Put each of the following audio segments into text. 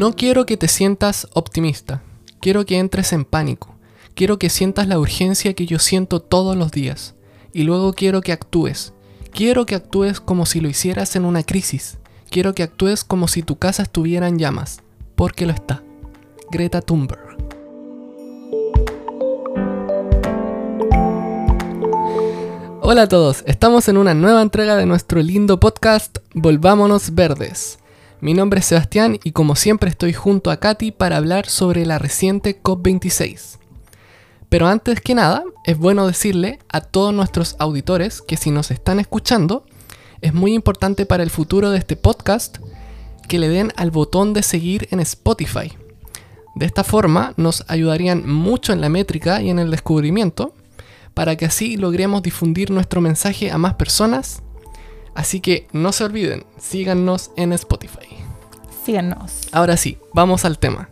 No quiero que te sientas optimista, quiero que entres en pánico, quiero que sientas la urgencia que yo siento todos los días, y luego quiero que actúes. Quiero que actúes como si lo hicieras en una crisis, quiero que actúes como si tu casa estuviera en llamas, porque lo está. Greta Thunberg. Hola a todos, estamos en una nueva entrega de nuestro lindo podcast Volvámonos Verdes. Mi nombre es Sebastián y como siempre estoy junto a Katy para hablar sobre la reciente COP26. Pero antes que nada, es bueno decirle a todos nuestros auditores que si nos están escuchando, es muy importante para el futuro de este podcast que le den al botón de seguir en Spotify. De esta forma nos ayudarían mucho en la métrica y en el descubrimiento, para que así logremos difundir nuestro mensaje a más personas Así que no se olviden, síganos en Spotify. Ahora sí, vamos al tema.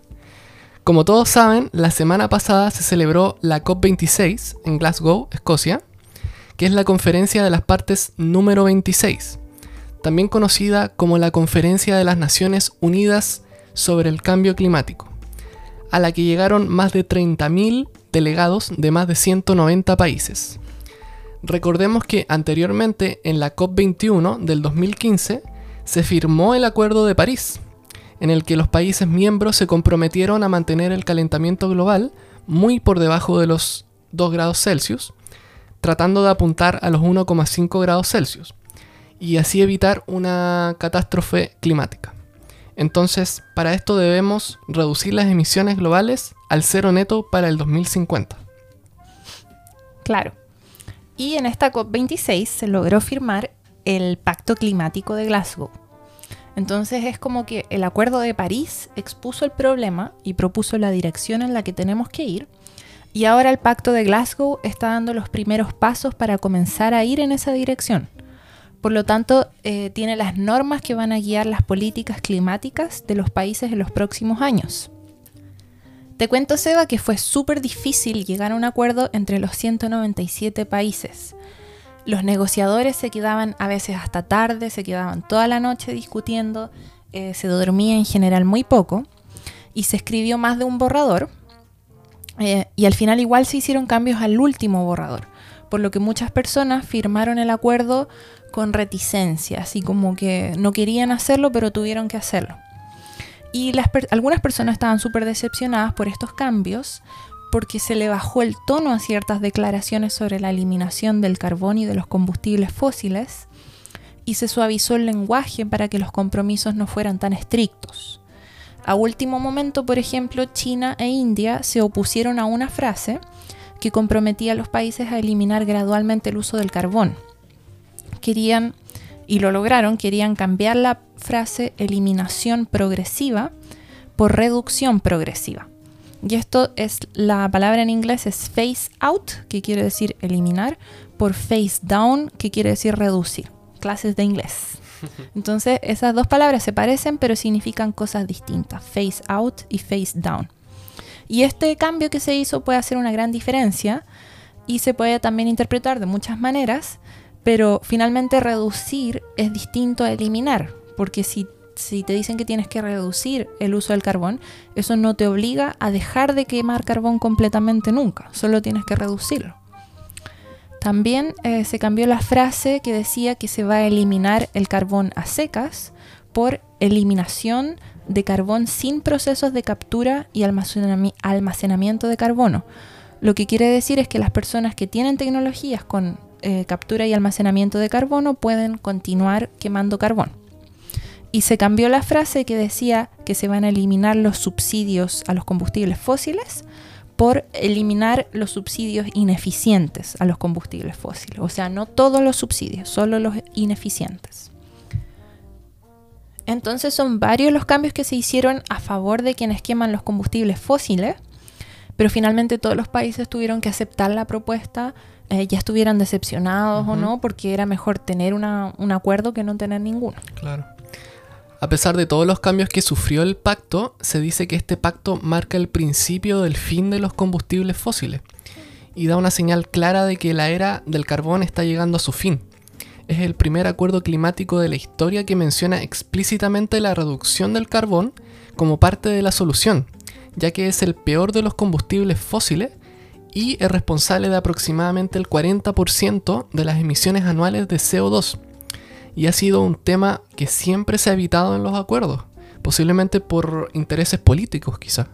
Como todos saben, la semana pasada se celebró la COP26 en Glasgow, Escocia, que es la conferencia de las partes número 26, también conocida como la Conferencia de las Naciones Unidas sobre el Cambio Climático, a la que llegaron más de 30.000 delegados de más de 190 países. Recordemos que anteriormente en la COP21 del 2015 se firmó el Acuerdo de París, en el que los países miembros se comprometieron a mantener el calentamiento global muy por debajo de los 2 grados Celsius, tratando de apuntar a los 1,5 grados Celsius, y así evitar una catástrofe climática. Entonces, para esto debemos reducir las emisiones globales al cero neto para el 2050. Claro. Y en esta COP26 se logró firmar el Pacto Climático de Glasgow. Entonces es como que el Acuerdo de París expuso el problema y propuso la dirección en la que tenemos que ir. Y ahora el Pacto de Glasgow está dando los primeros pasos para comenzar a ir en esa dirección. Por lo tanto, eh, tiene las normas que van a guiar las políticas climáticas de los países en los próximos años. Te cuento, Seba, que fue súper difícil llegar a un acuerdo entre los 197 países. Los negociadores se quedaban a veces hasta tarde, se quedaban toda la noche discutiendo, eh, se dormía en general muy poco y se escribió más de un borrador eh, y al final igual se hicieron cambios al último borrador, por lo que muchas personas firmaron el acuerdo con reticencia, así como que no querían hacerlo pero tuvieron que hacerlo. Y algunas personas estaban súper decepcionadas por estos cambios porque se le bajó el tono a ciertas declaraciones sobre la eliminación del carbón y de los combustibles fósiles y se suavizó el lenguaje para que los compromisos no fueran tan estrictos. A último momento, por ejemplo, China e India se opusieron a una frase que comprometía a los países a eliminar gradualmente el uso del carbón. Querían y lo lograron, querían cambiar la frase eliminación progresiva por reducción progresiva. Y esto es, la palabra en inglés es phase out, que quiere decir eliminar, por phase down, que quiere decir reducir. Clases de inglés. Entonces, esas dos palabras se parecen, pero significan cosas distintas. Phase out y phase down. Y este cambio que se hizo puede hacer una gran diferencia y se puede también interpretar de muchas maneras, pero finalmente reducir es distinto a eliminar, porque si, si te dicen que tienes que reducir el uso del carbón, eso no te obliga a dejar de quemar carbón completamente nunca, solo tienes que reducirlo. También eh, se cambió la frase que decía que se va a eliminar el carbón a secas por eliminación de carbón sin procesos de captura y almacenamiento de carbono. Lo que quiere decir es que las personas que tienen tecnologías con eh, captura y almacenamiento de carbono pueden continuar quemando carbón. Y se cambió la frase que decía que se van a eliminar los subsidios a los combustibles fósiles por eliminar los subsidios ineficientes a los combustibles fósiles. O sea, no todos los subsidios, solo los ineficientes. Entonces son varios los cambios que se hicieron a favor de quienes queman los combustibles fósiles, pero finalmente todos los países tuvieron que aceptar la propuesta eh, ya estuvieran decepcionados o no, porque era mejor tener un acuerdo que no tener ninguno. Claro. A pesar de todos los cambios que sufrió el pacto, se dice que este pacto marca el principio del fin de los combustibles fósiles y da una señal clara de que la era del carbón está llegando a su fin. Es el primer acuerdo climático de la historia que menciona explícitamente la reducción del carbón como parte de la solución, ya que es el peor de los combustibles fósiles y es responsable de aproximadamente el 40% de las emisiones anuales de CO2. Y ha sido un tema que siempre se ha evitado en los acuerdos, posiblemente por intereses políticos quizá.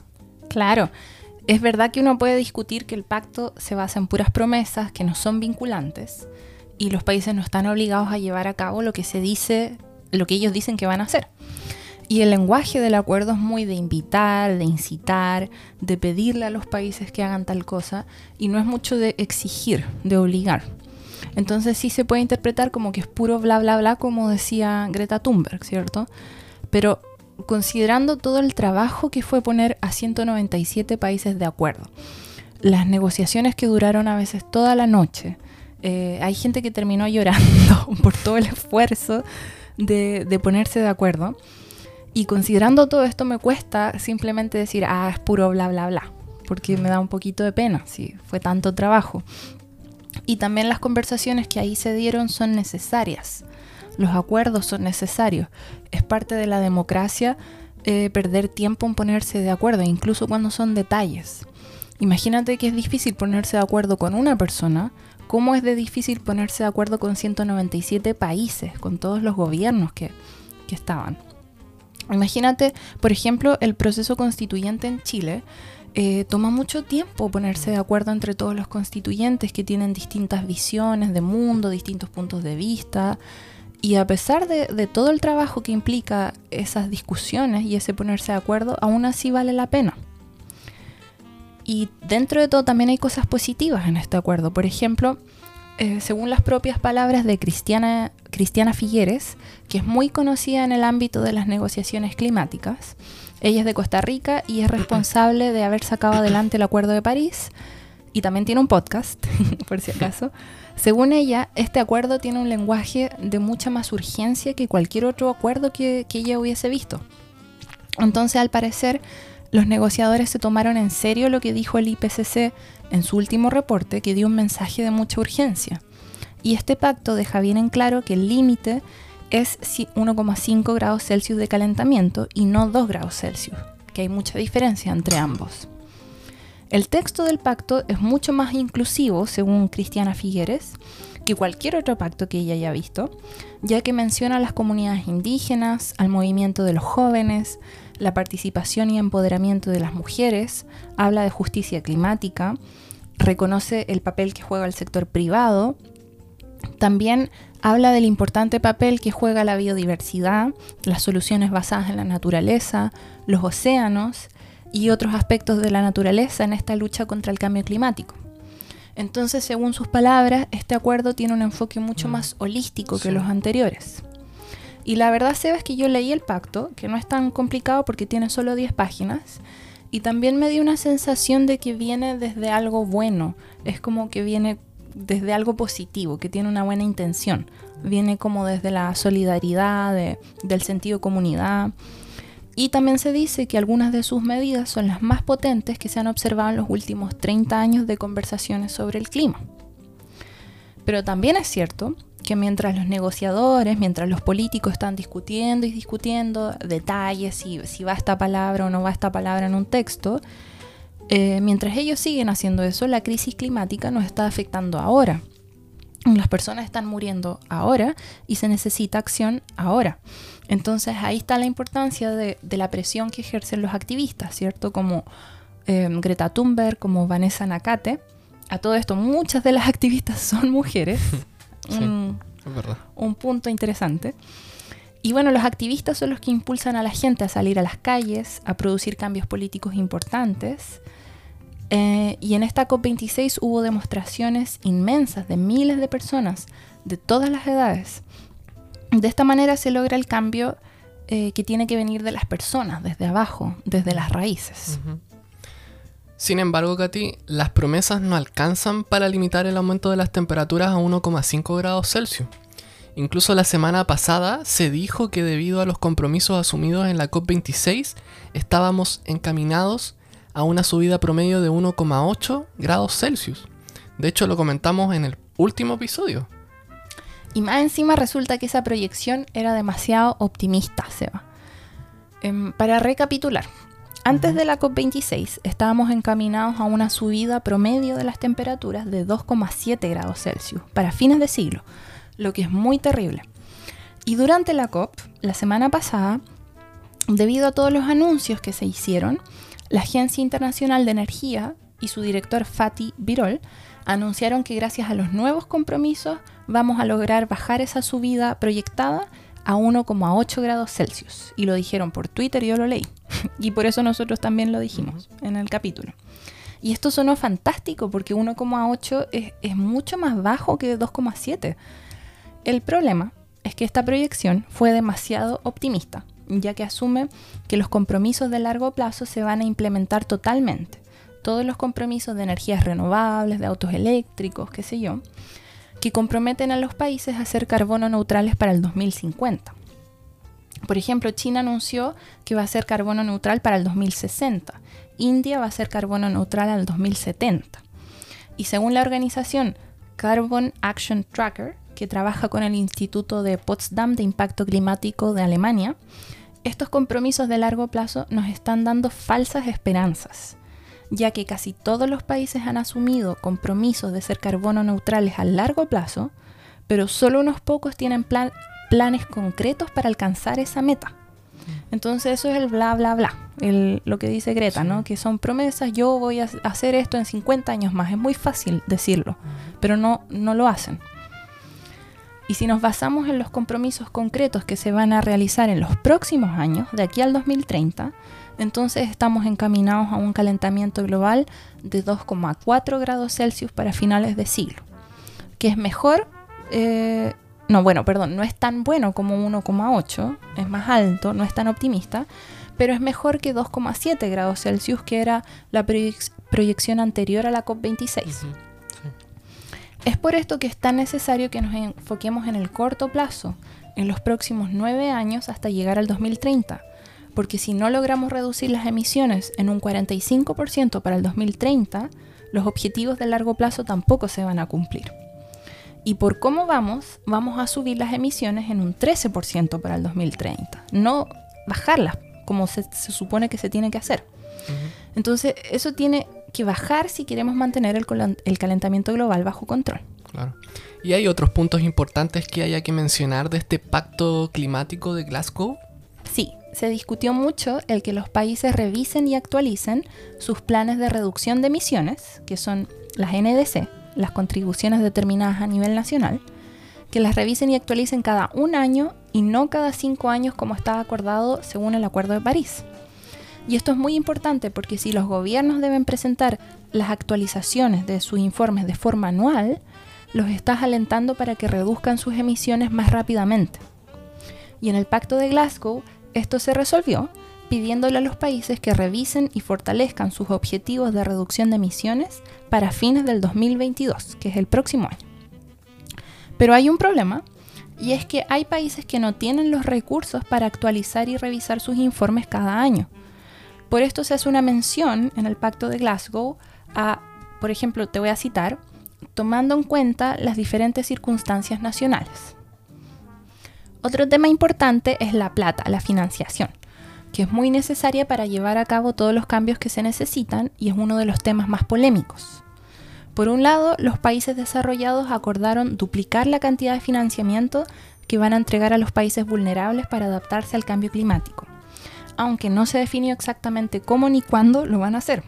Claro, es verdad que uno puede discutir que el pacto se basa en puras promesas que no son vinculantes y los países no están obligados a llevar a cabo lo que se dice, lo que ellos dicen que van a hacer. Y el lenguaje del acuerdo es muy de invitar, de incitar, de pedirle a los países que hagan tal cosa y no es mucho de exigir, de obligar. Entonces sí se puede interpretar como que es puro bla bla bla, como decía Greta Thunberg, ¿cierto? Pero considerando todo el trabajo que fue poner a 197 países de acuerdo, las negociaciones que duraron a veces toda la noche, eh, hay gente que terminó llorando por todo el esfuerzo de, de ponerse de acuerdo. Y considerando todo esto me cuesta simplemente decir, ah, es puro bla, bla, bla, porque me da un poquito de pena, si fue tanto trabajo. Y también las conversaciones que ahí se dieron son necesarias. Los acuerdos son necesarios. Es parte de la democracia eh, perder tiempo en ponerse de acuerdo, incluso cuando son detalles. Imagínate que es difícil ponerse de acuerdo con una persona, ¿cómo es de difícil ponerse de acuerdo con 197 países, con todos los gobiernos que, que estaban? Imagínate, por ejemplo, el proceso constituyente en Chile. Eh, toma mucho tiempo ponerse de acuerdo entre todos los constituyentes que tienen distintas visiones de mundo, distintos puntos de vista. Y a pesar de, todo el trabajo que implica esas discusiones y ese ponerse de acuerdo, aún así vale la pena. Y dentro de todo también hay cosas positivas en este acuerdo. Por ejemplo, eh, según las propias palabras de Cristiana, Cristiana Figueres, que es muy conocida en el ámbito de las negociaciones climáticas. Ella es de Costa Rica y es responsable de haber sacado adelante el Acuerdo de París y también tiene un podcast, por si acaso. Según ella, este acuerdo tiene un lenguaje de mucha más urgencia que cualquier otro acuerdo que, que ella hubiese visto. Entonces, al parecer, los negociadores se tomaron en serio lo que dijo el IPCC en su último reporte, que dio un mensaje de mucha urgencia. Y este pacto deja bien en claro que el límite es 1,5 grados Celsius de calentamiento y no 2 grados Celsius, que hay mucha diferencia entre ambos. El texto del pacto es mucho más inclusivo, según Cristiana Figueres, que cualquier otro pacto que ella haya visto, ya que menciona a las comunidades indígenas, al movimiento de los jóvenes, la participación y empoderamiento de las mujeres, habla de justicia climática, reconoce el papel que juega el sector privado, también habla del importante papel que juega la biodiversidad, las soluciones basadas en la naturaleza, los océanos y otros aspectos de la naturaleza en esta lucha contra el cambio climático. Entonces, según sus palabras, este acuerdo tiene un enfoque mucho mm. más holístico que los anteriores. Y la verdad, Seba, es que yo leí el pacto, que no es tan complicado porque tiene solo 10 páginas, y también me dio una sensación de que viene desde algo bueno, es como que viene desde algo positivo, que tiene una buena intención, viene como desde la solidaridad, del sentido comunidad. Y también se dice que algunas de sus medidas son las más potentes que se han observado en los últimos 30 años de conversaciones sobre el clima. Pero también es cierto que mientras los negociadores, mientras los políticos están discutiendo y discutiendo detalles, si, si va esta palabra o no va esta palabra en un texto, eh, mientras ellos siguen haciendo eso, la crisis climática nos está afectando ahora. Las personas están muriendo ahora y se necesita acción ahora. Entonces ahí está la importancia de, la presión que ejercen los activistas, ¿cierto? Como eh, Greta Thunberg, como Vanessa Nakate. A todo esto, muchas de las activistas son mujeres. un, un punto interesante. Y bueno, los activistas son los que impulsan a la gente a salir a las calles, a producir cambios políticos importantes. Eh, y en esta COP26 hubo demostraciones inmensas de miles de personas de todas las edades. De esta manera se logra el cambio eh, que tiene que venir de las personas, desde abajo, desde las raíces. Sin embargo, Katy, las promesas no alcanzan para limitar el aumento de las temperaturas a 1,5 grados Celsius. Incluso la semana pasada se dijo que debido a los compromisos asumidos en la COP26 estábamos encaminados a una subida promedio de 1,8 grados Celsius. De hecho, lo comentamos en el último episodio. Y más encima resulta que esa proyección era demasiado optimista, Seba. Em, para recapitular, antes de la COP26 estábamos encaminados a una subida promedio de las temperaturas de 2,7 grados Celsius para fines de siglo, lo que es muy terrible. Y durante la COP, la semana pasada, debido a todos los anuncios que se hicieron, la Agencia Internacional de Energía y su director Fatih Birol anunciaron que gracias a los nuevos compromisos vamos a lograr bajar esa subida proyectada a 1,8 grados Celsius. Y lo dijeron por Twitter y yo lo leí. y por eso nosotros también lo dijimos en el capítulo. Y esto sonó fantástico porque 1,8 es, es mucho más bajo que 2,7. El problema es que esta proyección fue demasiado optimista, ya que asume que los compromisos de largo plazo se van a implementar totalmente. Todos los compromisos de energías renovables, de autos eléctricos, qué sé yo, que comprometen a los países a ser carbono neutrales para el 2050. Por ejemplo, China anunció que va a ser carbono neutral para el 2060. India va a ser carbono neutral al 2070. Y según la organización Carbon Action Tracker, que trabaja con el Instituto de Potsdam de Impacto Climático de Alemania, estos compromisos de largo plazo nos están dando falsas esperanzas ya que casi todos los países han asumido compromisos de ser carbono neutrales a largo plazo, pero solo unos pocos tienen planes concretos para alcanzar esa meta. Entonces eso es el bla, bla, bla, lo que dice Greta, ¿no? Que son promesas, yo voy a hacer esto en 50 años más. Es muy fácil decirlo, pero no, no lo hacen. Y si nos basamos en los compromisos concretos que se van a realizar en los próximos años, de aquí al 2030, entonces estamos encaminados a un calentamiento global de 2,4 grados Celsius para finales de siglo, que es mejor, eh, no, bueno, perdón, no es tan bueno como 1,8, es más alto, no es tan optimista, pero es mejor que 2,7 grados Celsius, que era la proyección anterior a la COP26. Es por esto que es tan necesario que nos enfoquemos en el corto plazo, en los próximos nueve años hasta llegar al 2030 porque si no logramos reducir las emisiones en un 45% para el 2030, los objetivos de largo plazo tampoco se van a cumplir. Y por cómo vamos, vamos a subir las emisiones en un 13% para el 2030, no bajarlas como se, supone que se tiene que hacer. Entonces, eso tiene que bajar si queremos mantener el, el calentamiento global bajo control. Claro. ¿Y hay otros puntos importantes que haya que mencionar de este pacto climático de Glasgow? Sí, se discutió mucho el que los países revisen y actualicen sus planes de reducción de emisiones, que son las NDC, las contribuciones determinadas a nivel nacional, que las revisen y actualicen cada un año y no cada cinco años como estaba acordado según el Acuerdo de París. Y esto es muy importante porque si los gobiernos deben presentar las actualizaciones de sus informes de forma anual, los estás alentando para que reduzcan sus emisiones más rápidamente. Y en el Pacto de Glasgow esto se resolvió pidiéndole a los países que revisen y fortalezcan sus objetivos de reducción de emisiones para fines del 2022, que es el próximo año. Pero hay un problema, y es que hay países que no tienen los recursos para actualizar y revisar sus informes cada año. Por esto se hace una mención en el Pacto de Glasgow a, por ejemplo, te voy a citar, tomando en cuenta las diferentes circunstancias nacionales. Otro tema importante es la plata, la financiación, que es muy necesaria para llevar a cabo todos los cambios que se necesitan y es uno de los temas más polémicos. Por un lado, los países desarrollados acordaron duplicar la cantidad de financiamiento que van a entregar a los países vulnerables para adaptarse al cambio climático, aunque no se definió exactamente cómo ni cuándo lo van a hacer.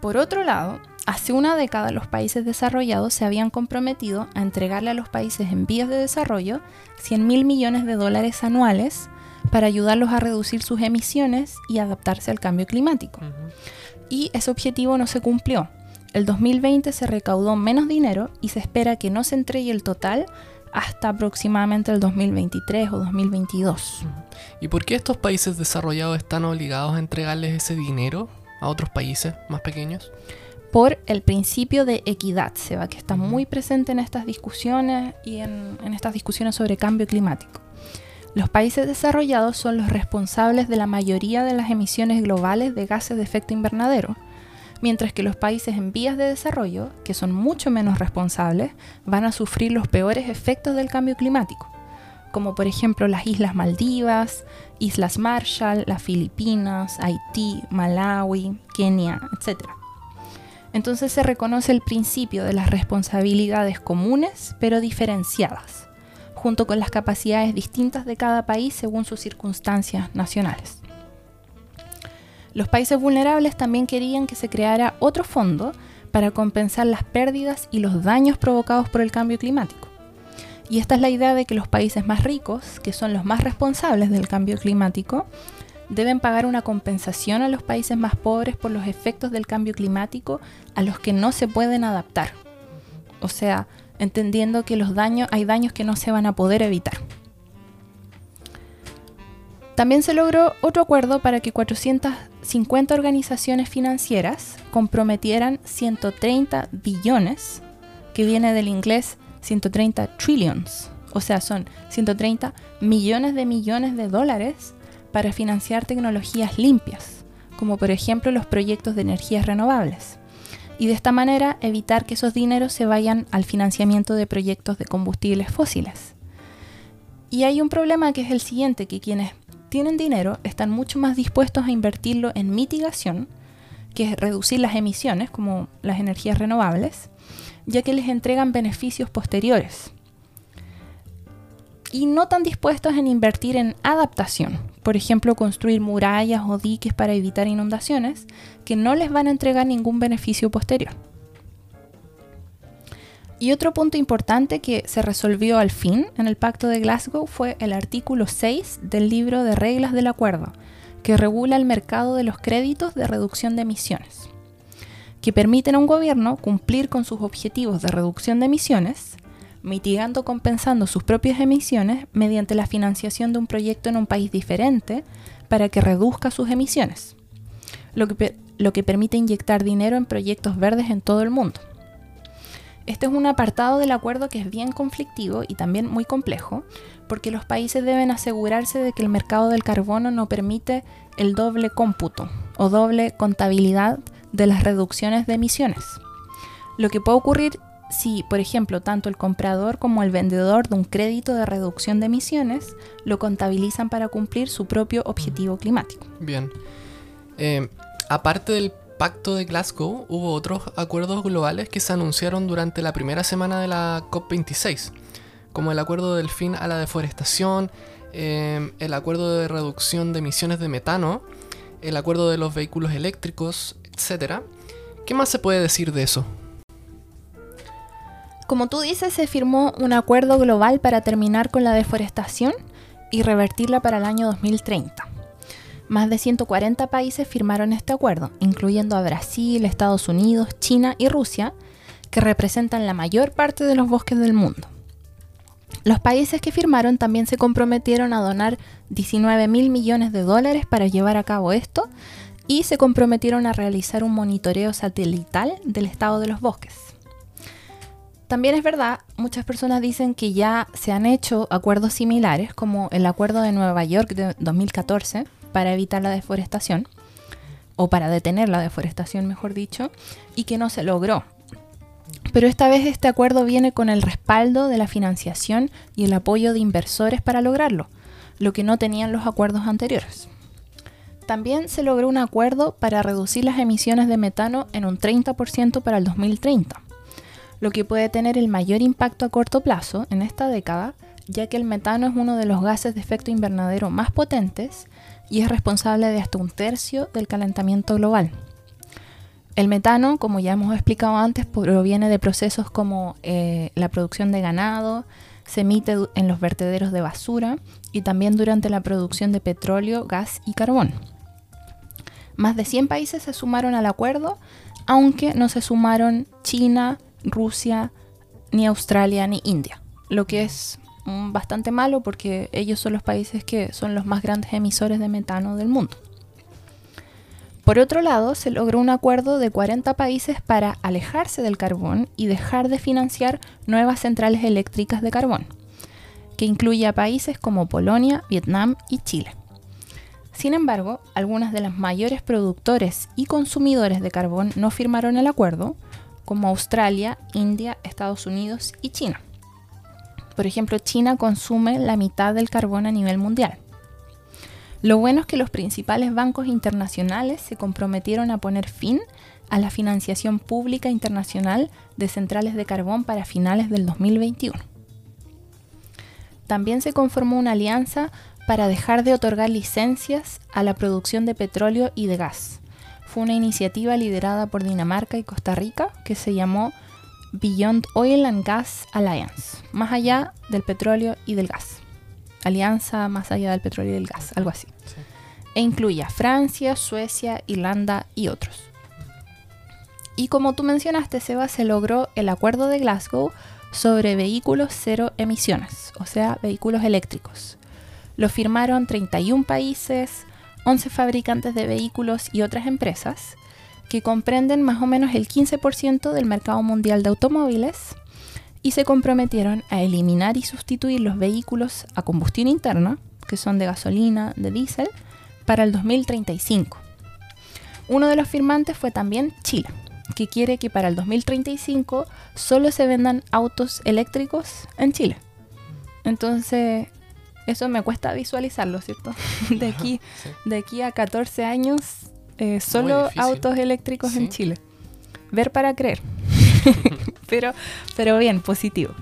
Por otro lado, Hace una década los países desarrollados se habían comprometido a entregarle a los países en vías de desarrollo 100 mil millones de dólares anuales para ayudarlos a reducir sus emisiones y adaptarse al cambio climático. Y ese objetivo no se cumplió. El 2020 se recaudó menos dinero y se espera que no se entregue el total hasta aproximadamente el 2023 o 2022. ¿Y por qué estos países desarrollados están obligados a entregarles ese dinero a otros países más pequeños? por el principio de equidad, Seba, que está muy presente en estas discusiones y en, estas discusiones sobre cambio climático. Los países desarrollados son los responsables de la mayoría de las emisiones globales de gases de efecto invernadero, mientras que los países en vías de desarrollo, que son mucho menos responsables, van a sufrir los peores efectos del cambio climático, como por ejemplo las Islas Maldivas, Islas Marshall, las Filipinas, Haití, Malawi, Kenia, etc. Entonces se reconoce el principio de las responsabilidades comunes pero diferenciadas, junto con las capacidades distintas de cada país según sus circunstancias nacionales. Los países vulnerables también querían que se creara otro fondo para compensar las pérdidas y los daños provocados por el cambio climático. Y esta es la idea de que los países más ricos, que son los más responsables del cambio climático, deben pagar una compensación a los países más pobres por los efectos del cambio climático a los que no se pueden adaptar. O sea, entendiendo que los daños, hay daños que no se van a poder evitar. También se logró otro acuerdo para que 450 organizaciones financieras comprometieran 130 billones, que viene del inglés 130 trillions, o sea, son 130 millones de millones de dólares para financiar tecnologías limpias, como por ejemplo los proyectos de energías renovables. Y de esta manera evitar que esos dineros se vayan al financiamiento de proyectos de combustibles fósiles. Y hay un problema que es el siguiente, que quienes tienen dinero están mucho más dispuestos a invertirlo en mitigación, que es reducir las emisiones, como las energías renovables, ya que les entregan beneficios posteriores. Y no tan dispuestos en invertir en adaptación, por ejemplo, construir murallas o diques para evitar inundaciones, que no les van a entregar ningún beneficio posterior. Y otro punto importante que se resolvió al fin en el Pacto de Glasgow fue el artículo 6 del libro de reglas del acuerdo, que regula el mercado de los créditos de reducción de emisiones, que permiten a un gobierno cumplir con sus objetivos de reducción de emisiones, mitigando o compensando sus propias emisiones mediante la financiación de un proyecto en un país diferente para que reduzca sus emisiones, lo que, lo que permite inyectar dinero en proyectos verdes en todo el mundo. Este es un apartado del acuerdo que es bien conflictivo y también muy complejo, porque los países deben asegurarse de que el mercado del carbono no permite el doble cómputo o doble contabilidad de las reducciones de emisiones. Lo que puede ocurrir si, por ejemplo, tanto el comprador como el vendedor de un crédito de reducción de emisiones lo contabilizan para cumplir su propio objetivo climático. Bien. Eh, aparte del Pacto de Glasgow hubo otros acuerdos globales que se anunciaron durante la primera semana de la COP26, como el acuerdo del fin a la deforestación, em, el acuerdo de reducción de emisiones de metano, el acuerdo de los vehículos eléctricos, etc. ¿Qué más se puede decir de eso? Como tú dices, se firmó un acuerdo global para terminar con la deforestación y revertirla para el año 2030. Más de 140 países firmaron este acuerdo, incluyendo a Brasil, Estados Unidos, China y Rusia, que representan la mayor parte de los bosques del mundo. Los países que firmaron también se comprometieron a donar 19 mil millones de dólares para llevar a cabo esto y se comprometieron a realizar un monitoreo satelital del estado de los bosques. También es verdad, muchas personas dicen que ya se han hecho acuerdos similares, como el Acuerdo de Nueva York de 2014, para evitar la deforestación, o para detener la deforestación, mejor dicho, y que no se logró. Pero esta vez este acuerdo viene con el respaldo de la financiación y el apoyo de inversores para lograrlo, lo que no tenían los acuerdos anteriores. También se logró un acuerdo para reducir las emisiones de metano en un 30% para el 2030, lo que puede tener el mayor impacto a corto plazo en esta década, ya que el metano es uno de los gases de efecto invernadero más potentes y es responsable de hasta un tercio del calentamiento global. El metano, como ya hemos explicado antes, proviene de procesos como eh, la producción de ganado, se emite en los vertederos de basura y también durante la producción de petróleo, gas y carbón. Más de 100 países se sumaron al acuerdo, aunque no se sumaron China, Rusia, ni Australia, ni India, lo que es bastante malo porque ellos son los países que son los más grandes emisores de metano del mundo. Por otro lado, se logró un acuerdo de 40 países para alejarse del carbón y dejar de financiar nuevas centrales eléctricas de carbón, que incluye a países como Polonia, Vietnam y Chile. Sin embargo, algunas de las mayores productores y consumidores de carbón no firmaron el acuerdo, como Australia, India, Estados Unidos y China. Por ejemplo, China consume la mitad del carbón a nivel mundial. Lo bueno es que los principales bancos internacionales se comprometieron a poner fin a la financiación pública internacional de centrales de carbón para finales del 2021. También se conformó una alianza para dejar de otorgar licencias a la producción de petróleo y de gas. Fue una iniciativa liderada por Dinamarca y Costa Rica que se llamó Beyond Oil and Gas Alliance, más allá del petróleo y del gas. Alianza más allá del petróleo y del gas, algo así. E incluye a Francia, Suecia, Irlanda y otros. Y como tú mencionaste, Seba, se logró el acuerdo de Glasgow sobre vehículos cero emisiones, o sea, vehículos eléctricos. Lo firmaron 31 países, 11 fabricantes de vehículos y otras empresas, que comprenden más o menos el 15% del mercado mundial de automóviles, y se comprometieron a eliminar y sustituir los vehículos a combustión interna, que son de gasolina, de diésel, para el 2035. Uno de los firmantes fue también Chile que quiere que para el 2035 solo se vendan autos eléctricos en Chile. Entonces, eso me cuesta visualizarlo, ¿cierto? De aquí, de aquí a 14 años, eh, solo autos eléctricos en Chile. Ver para creer. pero, pero bien, positivo.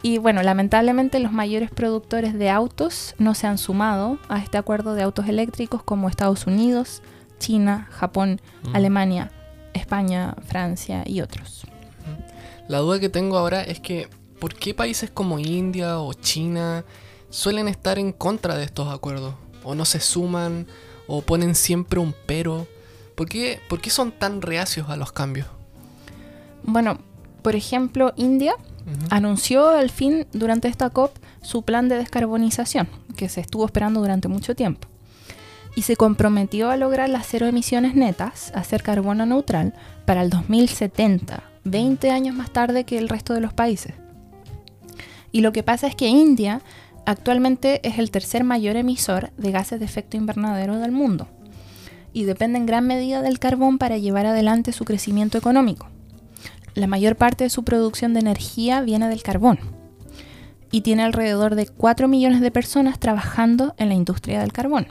Y bueno, lamentablemente los mayores productores de autos no se han sumado a este acuerdo de autos eléctricos como Estados Unidos, China, Japón, mm. Alemania, España, Francia y otros. La duda que tengo ahora es que, ¿por qué países como India o China suelen estar en contra de estos acuerdos? ¿O no se suman? ¿O ponen siempre un pero? ¿Por qué, por qué son tan reacios a los cambios? Bueno, por ejemplo, India anunció al fin durante esta COP su plan de descarbonización, que se estuvo esperando durante mucho tiempo y se comprometió a lograr las cero emisiones netas, a ser carbono neutral, para el 2070, 20 años más tarde que el resto de los países. Y lo que pasa es que India actualmente es el tercer mayor emisor de gases de efecto invernadero del mundo y depende en gran medida del carbón para llevar adelante su crecimiento económico. La mayor parte de su producción de energía viene del carbón y tiene alrededor de 4 millones de personas trabajando en la industria del carbón.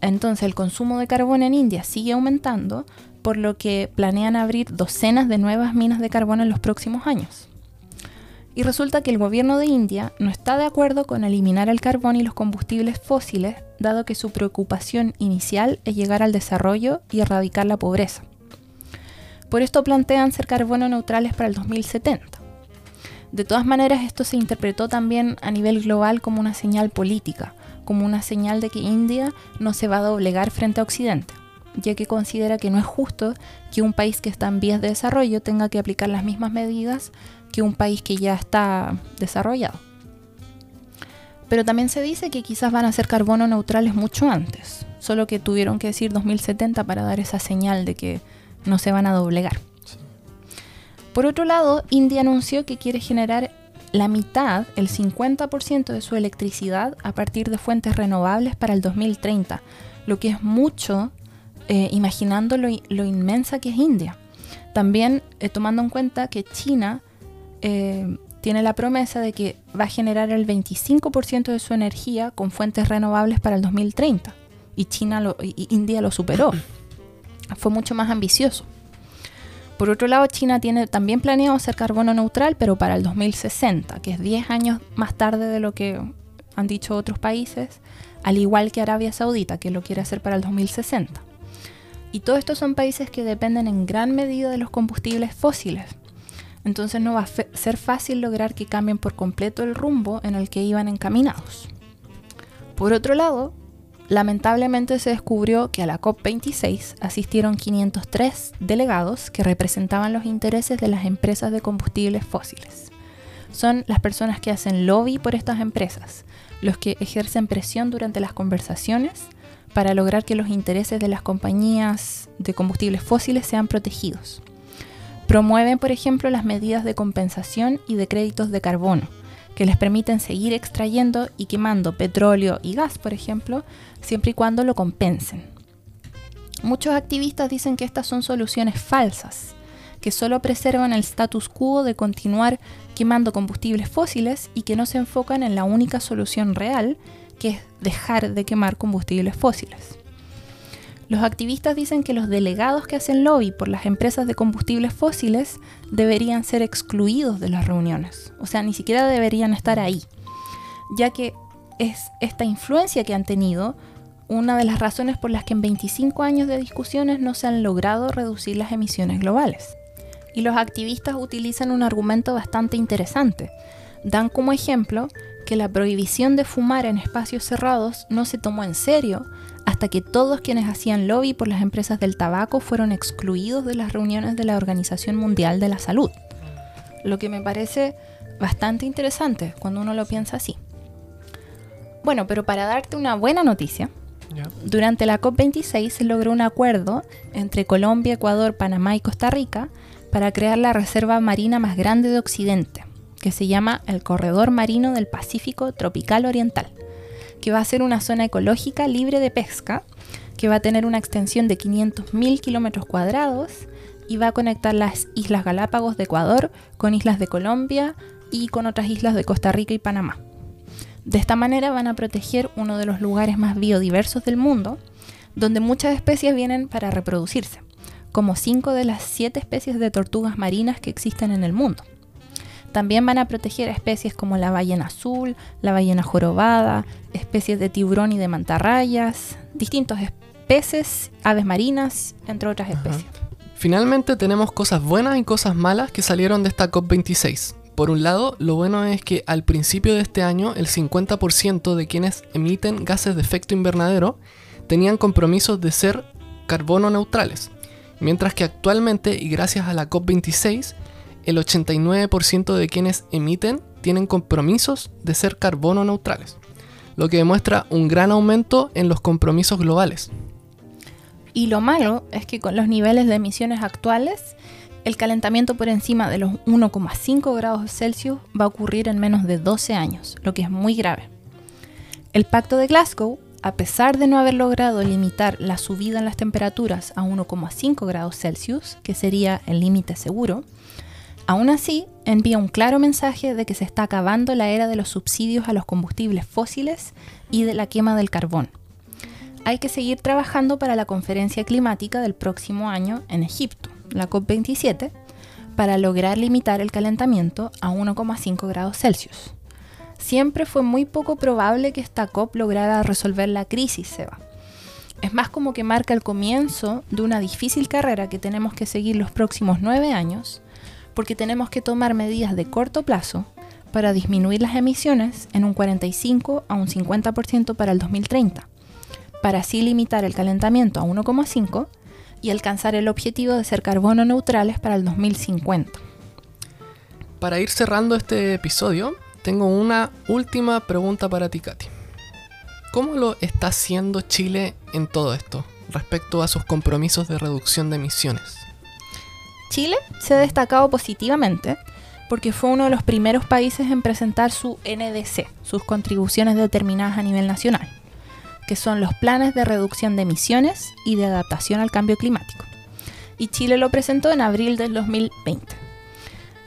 Entonces el consumo de carbón en India sigue aumentando, por lo que planean abrir docenas de nuevas minas de carbón en los próximos años. Y resulta que el gobierno de India no está de acuerdo con eliminar el carbón y los combustibles fósiles, dado que su preocupación inicial es llegar al desarrollo y erradicar la pobreza. Por esto plantean ser carbono neutrales para el 2070. De todas maneras, esto se interpretó también a nivel global como una señal política, como una señal de que India no se va a doblegar frente a Occidente, ya que considera que no es justo que un país que está en vías de desarrollo tenga que aplicar las mismas medidas que un país que ya está desarrollado. Pero también se dice que quizás van a ser carbono neutrales mucho antes, solo que tuvieron que decir 2070 para dar esa señal de que no se van a doblegar. Por otro lado, India anunció que quiere generar la mitad, el 50% de su electricidad a partir de fuentes renovables para el 2030, lo que es mucho eh, imaginando lo, inmensa que es India. También eh, tomando en cuenta que China eh, tiene la promesa de que va a generar el 25% de su energía con fuentes renovables para el 2030 y China lo, y India lo superó. Fue mucho más ambicioso. Por otro lado, China tiene también planeado ser carbono neutral, pero para el 2060, que es 10 años más tarde de lo que han dicho otros países, al igual que Arabia Saudita, que lo quiere hacer para el 2060. Y todos estos son países que dependen en gran medida de los combustibles fósiles. Entonces no va a ser fácil lograr que cambien por completo el rumbo en el que iban encaminados. Por otro lado, Lamentablemente se descubrió que a la COP26 asistieron 503 delegados que representaban los intereses de las empresas de combustibles fósiles. Son las personas que hacen lobby por estas empresas, los que ejercen presión durante las conversaciones para lograr que los intereses de las compañías de combustibles fósiles sean protegidos. Promueven, por ejemplo, las medidas de compensación y de créditos de carbono, que les permiten seguir extrayendo y quemando petróleo y gas, por ejemplo, siempre y cuando lo compensen. Muchos activistas dicen que estas son soluciones falsas, que solo preservan el status quo de continuar quemando combustibles fósiles y que no se enfocan en la única solución real, que es dejar de quemar combustibles fósiles. Los activistas dicen que los delegados que hacen lobby por las empresas de combustibles fósiles deberían ser excluidos de las reuniones, o sea, ni siquiera deberían estar ahí, ya que es esta influencia que han tenido una de las razones por las que en 25 años de discusiones no se han logrado reducir las emisiones globales. Y los activistas utilizan un argumento bastante interesante. Dan como ejemplo que la prohibición de fumar en espacios cerrados no se tomó en serio hasta que todos quienes hacían lobby por las empresas del tabaco fueron excluidos de las reuniones de la Organización Mundial de la Salud. Lo que me parece bastante interesante cuando uno lo piensa así. Bueno, pero para darte una buena noticia, durante la COP26 se logró un acuerdo entre Colombia, Ecuador, Panamá y Costa Rica para crear la reserva marina más grande de Occidente, que se llama el Corredor Marino del Pacífico Tropical Oriental que va a ser una zona ecológica libre de pesca, que va a tener una extensión de 500.000 kilómetros cuadrados y va a conectar las Islas Galápagos de Ecuador con islas de Colombia y con otras islas de Costa Rica y Panamá. De esta manera van a proteger uno de los lugares más biodiversos del mundo, donde muchas especies vienen para reproducirse, como cinco de las siete especies de tortugas marinas que existen en el mundo. También van a proteger especies como la ballena azul, la ballena jorobada, especies de tiburón y de mantarrayas, distintos peces, aves marinas, entre otras especies. Finalmente tenemos cosas buenas y cosas malas que salieron de esta COP26. Por un lado, lo bueno es que al principio de este año el 50% de quienes emiten gases de efecto invernadero tenían compromisos de ser carbono neutrales, mientras que actualmente y gracias a la COP26 el 89% de quienes emiten tienen compromisos de ser carbono neutrales, lo que demuestra un gran aumento en los compromisos globales. Y lo malo es que con los niveles de emisiones actuales, el calentamiento por encima de los 1,5 grados Celsius va a ocurrir en menos de 12 años, lo que es muy grave. El Pacto de Glasgow, a pesar de no haber logrado limitar la subida en las temperaturas a 1,5 grados Celsius, que sería el límite seguro, Aún así, envía un claro mensaje de que se está acabando la era de los subsidios a los combustibles fósiles y de la quema del carbón. Hay que seguir trabajando para la conferencia climática del próximo año en Egipto, la COP27, para lograr limitar el calentamiento a 1,5 grados Celsius. Siempre fue muy poco probable que esta COP lograra resolver la crisis, Seba. Es más como que marca el comienzo de una difícil carrera que tenemos que seguir los próximos nueve años porque tenemos que tomar medidas de corto plazo para disminuir las emisiones en un 45 a un 50% para el 2030, para así limitar el calentamiento a 1,5 y alcanzar el objetivo de ser carbono neutrales para el 2050. Para ir cerrando este episodio, tengo una última pregunta para ti, Katy. ¿Cómo lo está haciendo Chile en todo esto respecto a sus compromisos de reducción de emisiones? Chile se ha destacado positivamente porque fue uno de los primeros países en presentar su NDC, sus contribuciones determinadas a nivel nacional, que son los planes de reducción de emisiones y de adaptación al cambio climático. Y Chile lo presentó en abril del 2020.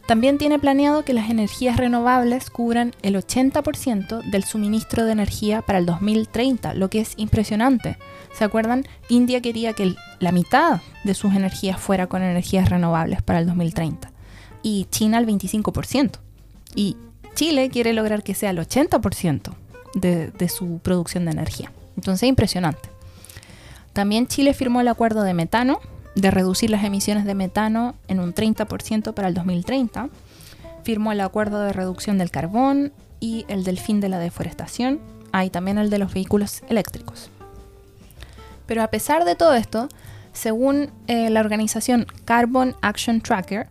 También tiene planeado que las energías renovables cubran el 80% del suministro de energía para el 2030, lo que es impresionante. ¿Se acuerdan? India quería que la mitad de sus energías fuera con energías renovables para el 2030 y China el 25%. Y Chile quiere lograr que sea el 80% de, de su producción de energía. Entonces, impresionante. También Chile firmó el acuerdo de metano, de reducir las emisiones de metano en un 30% para el 2030. Firmó el acuerdo de reducción del carbón y el del fin de la deforestación. Hay también el de los vehículos eléctricos. Pero a pesar de todo esto, según eh, la organización Carbon Action Tracker,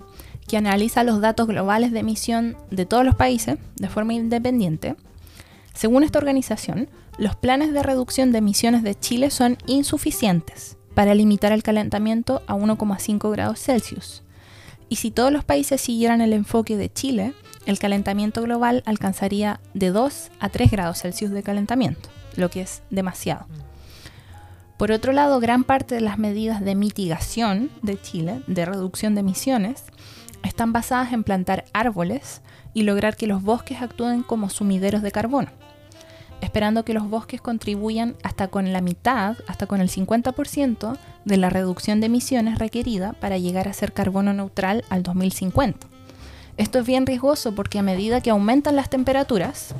que analiza los datos globales de emisión de todos los países de forma independiente, según esta organización, los planes de reducción de emisiones de Chile son insuficientes para limitar el calentamiento a 1,5 grados Celsius. Y si todos los países siguieran el enfoque de Chile, el calentamiento global alcanzaría de 2 a 3 grados Celsius de calentamiento, lo que es demasiado. Por otro lado, gran parte de las medidas de mitigación de Chile, de reducción de emisiones, están basadas en plantar árboles y lograr que los bosques actúen como sumideros de carbono, esperando que los bosques contribuyan hasta con la mitad, hasta con el 50% de la reducción de emisiones requerida para llegar a ser carbono neutral al 2050. Esto es bien riesgoso porque a medida que aumentan las temperaturas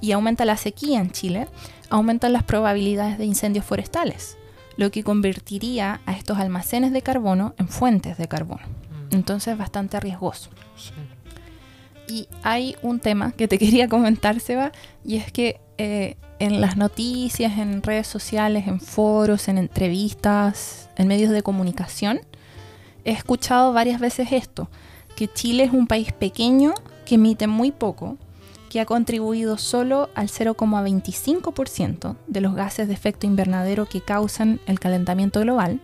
y aumenta la sequía en Chile, aumentan las probabilidades de incendios forestales, lo que convertiría a estos almacenes de carbono en fuentes de carbono. Mm. Entonces es bastante riesgoso. Y hay un tema que te quería comentar, Seba, y es que eh, en las noticias, en redes sociales, en foros, en entrevistas, en medios de comunicación, he escuchado varias veces esto, que Chile es un país pequeño que emite muy poco que ha contribuido solo al 0,25% de los gases de efecto invernadero que causan el calentamiento global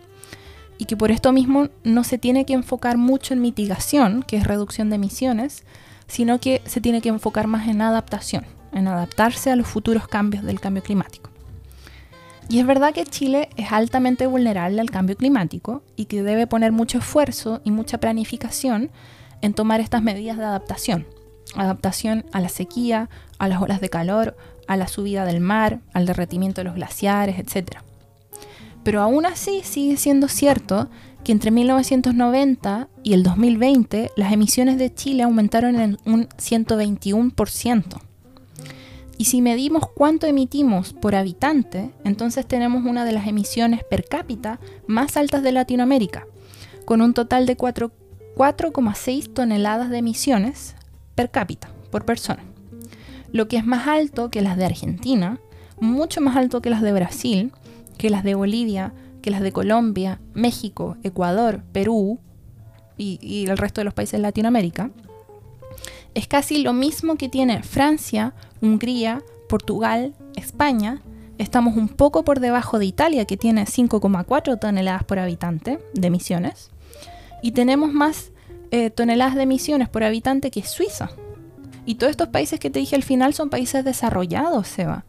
y que por esto mismo no se tiene que enfocar mucho en mitigación, que es reducción de emisiones, sino que se tiene que enfocar más en adaptación, en adaptarse a los futuros cambios del cambio climático. Y es verdad que Chile es altamente vulnerable al cambio climático y que debe poner mucho esfuerzo y mucha planificación en tomar estas medidas de adaptación, adaptación a la sequía, a las olas de calor, a la subida del mar, al derretimiento de los glaciares, etc. Pero aún así sigue siendo cierto que entre 1990 y el 2020 las emisiones de Chile aumentaron en un 121%. Y si medimos cuánto emitimos por habitante, entonces tenemos una de las emisiones per cápita más altas de Latinoamérica, con un total de 4,6 toneladas de emisiones per cápita, por persona. Lo que es más alto que las de Argentina, mucho más alto que las de Brasil, que las de Bolivia, que las de Colombia, México, Ecuador, Perú y, el resto de los países de Latinoamérica. Es casi lo mismo que tiene Francia, Hungría, Portugal, España. Estamos un poco por debajo de Italia, que tiene 5,4 toneladas por habitante de emisiones. Y tenemos más eh, toneladas de emisiones por habitante que Suiza. Y todos estos países que te dije al final son países desarrollados, Seba.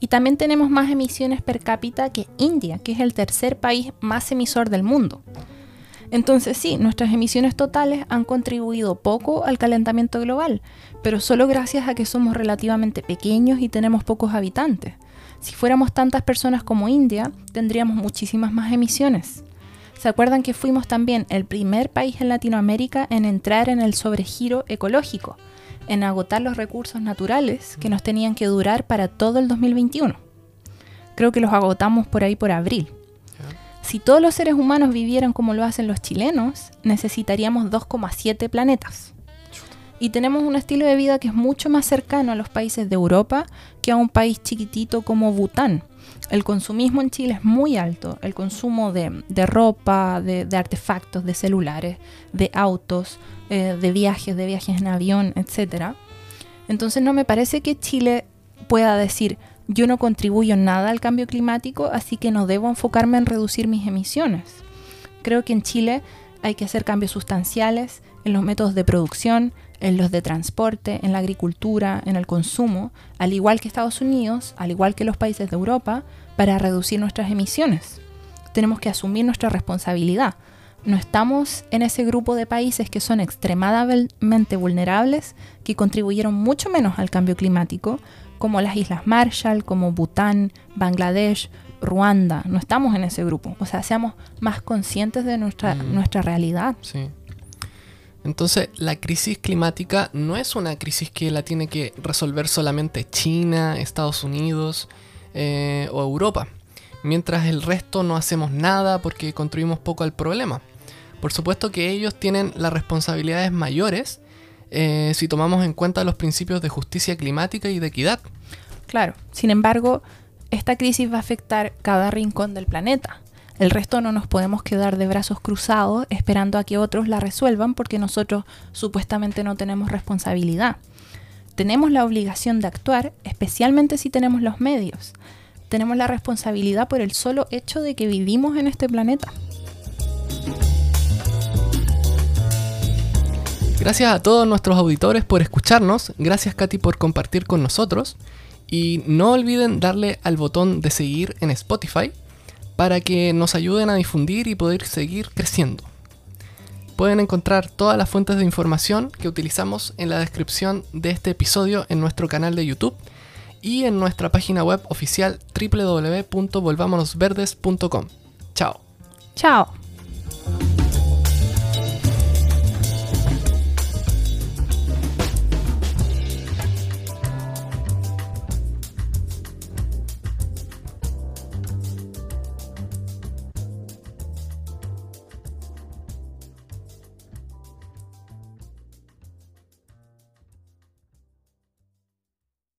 Y también tenemos más emisiones per cápita que India, que es el tercer país más emisor del mundo. Entonces sí, nuestras emisiones totales han contribuido poco al calentamiento global, pero solo gracias a que somos relativamente pequeños y tenemos pocos habitantes. Si fuéramos tantas personas como India, tendríamos muchísimas más emisiones. ¿Se acuerdan que fuimos también el primer país en Latinoamérica en entrar en el sobregiro ecológico, en agotar los recursos naturales que nos tenían que durar para todo el 2021? Creo que los agotamos por ahí por abril. Si todos los seres humanos vivieran como lo hacen los chilenos, necesitaríamos 2,7 planetas. Y tenemos un estilo de vida que es mucho más cercano a los países de Europa que a un país chiquitito como Bután, el consumismo en Chile es muy alto. El consumo de, ropa, de, artefactos, de celulares, de autos, eh, de viajes, de viajes en avión, etc. Entonces no me parece que Chile pueda decir yo no contribuyo nada al cambio climático, así que no debo enfocarme en reducir mis emisiones. Creo que en Chile hay que hacer cambios sustanciales en los métodos de producción, en los de transporte, en la agricultura, en el consumo, al igual que Estados Unidos, al igual que los países de Europa, para reducir nuestras emisiones. Tenemos que asumir nuestra responsabilidad. No estamos en ese grupo de países que son extremadamente vulnerables, que contribuyeron mucho menos al cambio climático, como las Islas Marshall, como Bután, Bangladesh, Ruanda. No estamos en ese grupo. O sea, seamos más conscientes de nuestra, mm. nuestra realidad. Sí. Entonces, la crisis climática no es una crisis que la tiene que resolver solamente China, Estados Unidos eh, o Europa, mientras el resto no hacemos nada porque construimos poco al problema. Por supuesto que ellos tienen las responsabilidades mayores eh, si tomamos en cuenta los principios de justicia climática y de equidad. Claro, sin embargo, esta crisis va a afectar cada rincón del planeta. El resto no nos podemos quedar de brazos cruzados esperando a que otros la resuelvan porque nosotros supuestamente no tenemos responsabilidad. Tenemos la obligación de actuar, especialmente si tenemos los medios. Tenemos la responsabilidad por el solo hecho de que vivimos en este planeta. Gracias a todos nuestros auditores por escucharnos, gracias Katy por compartir con nosotros y no olviden darle al botón de seguir en Spotify para que nos ayuden a difundir y poder seguir creciendo. Pueden encontrar todas las fuentes de información que utilizamos en la descripción de este episodio en nuestro canal de YouTube y en nuestra página web oficial www.volvamonosverdes.com. Chao. Chao.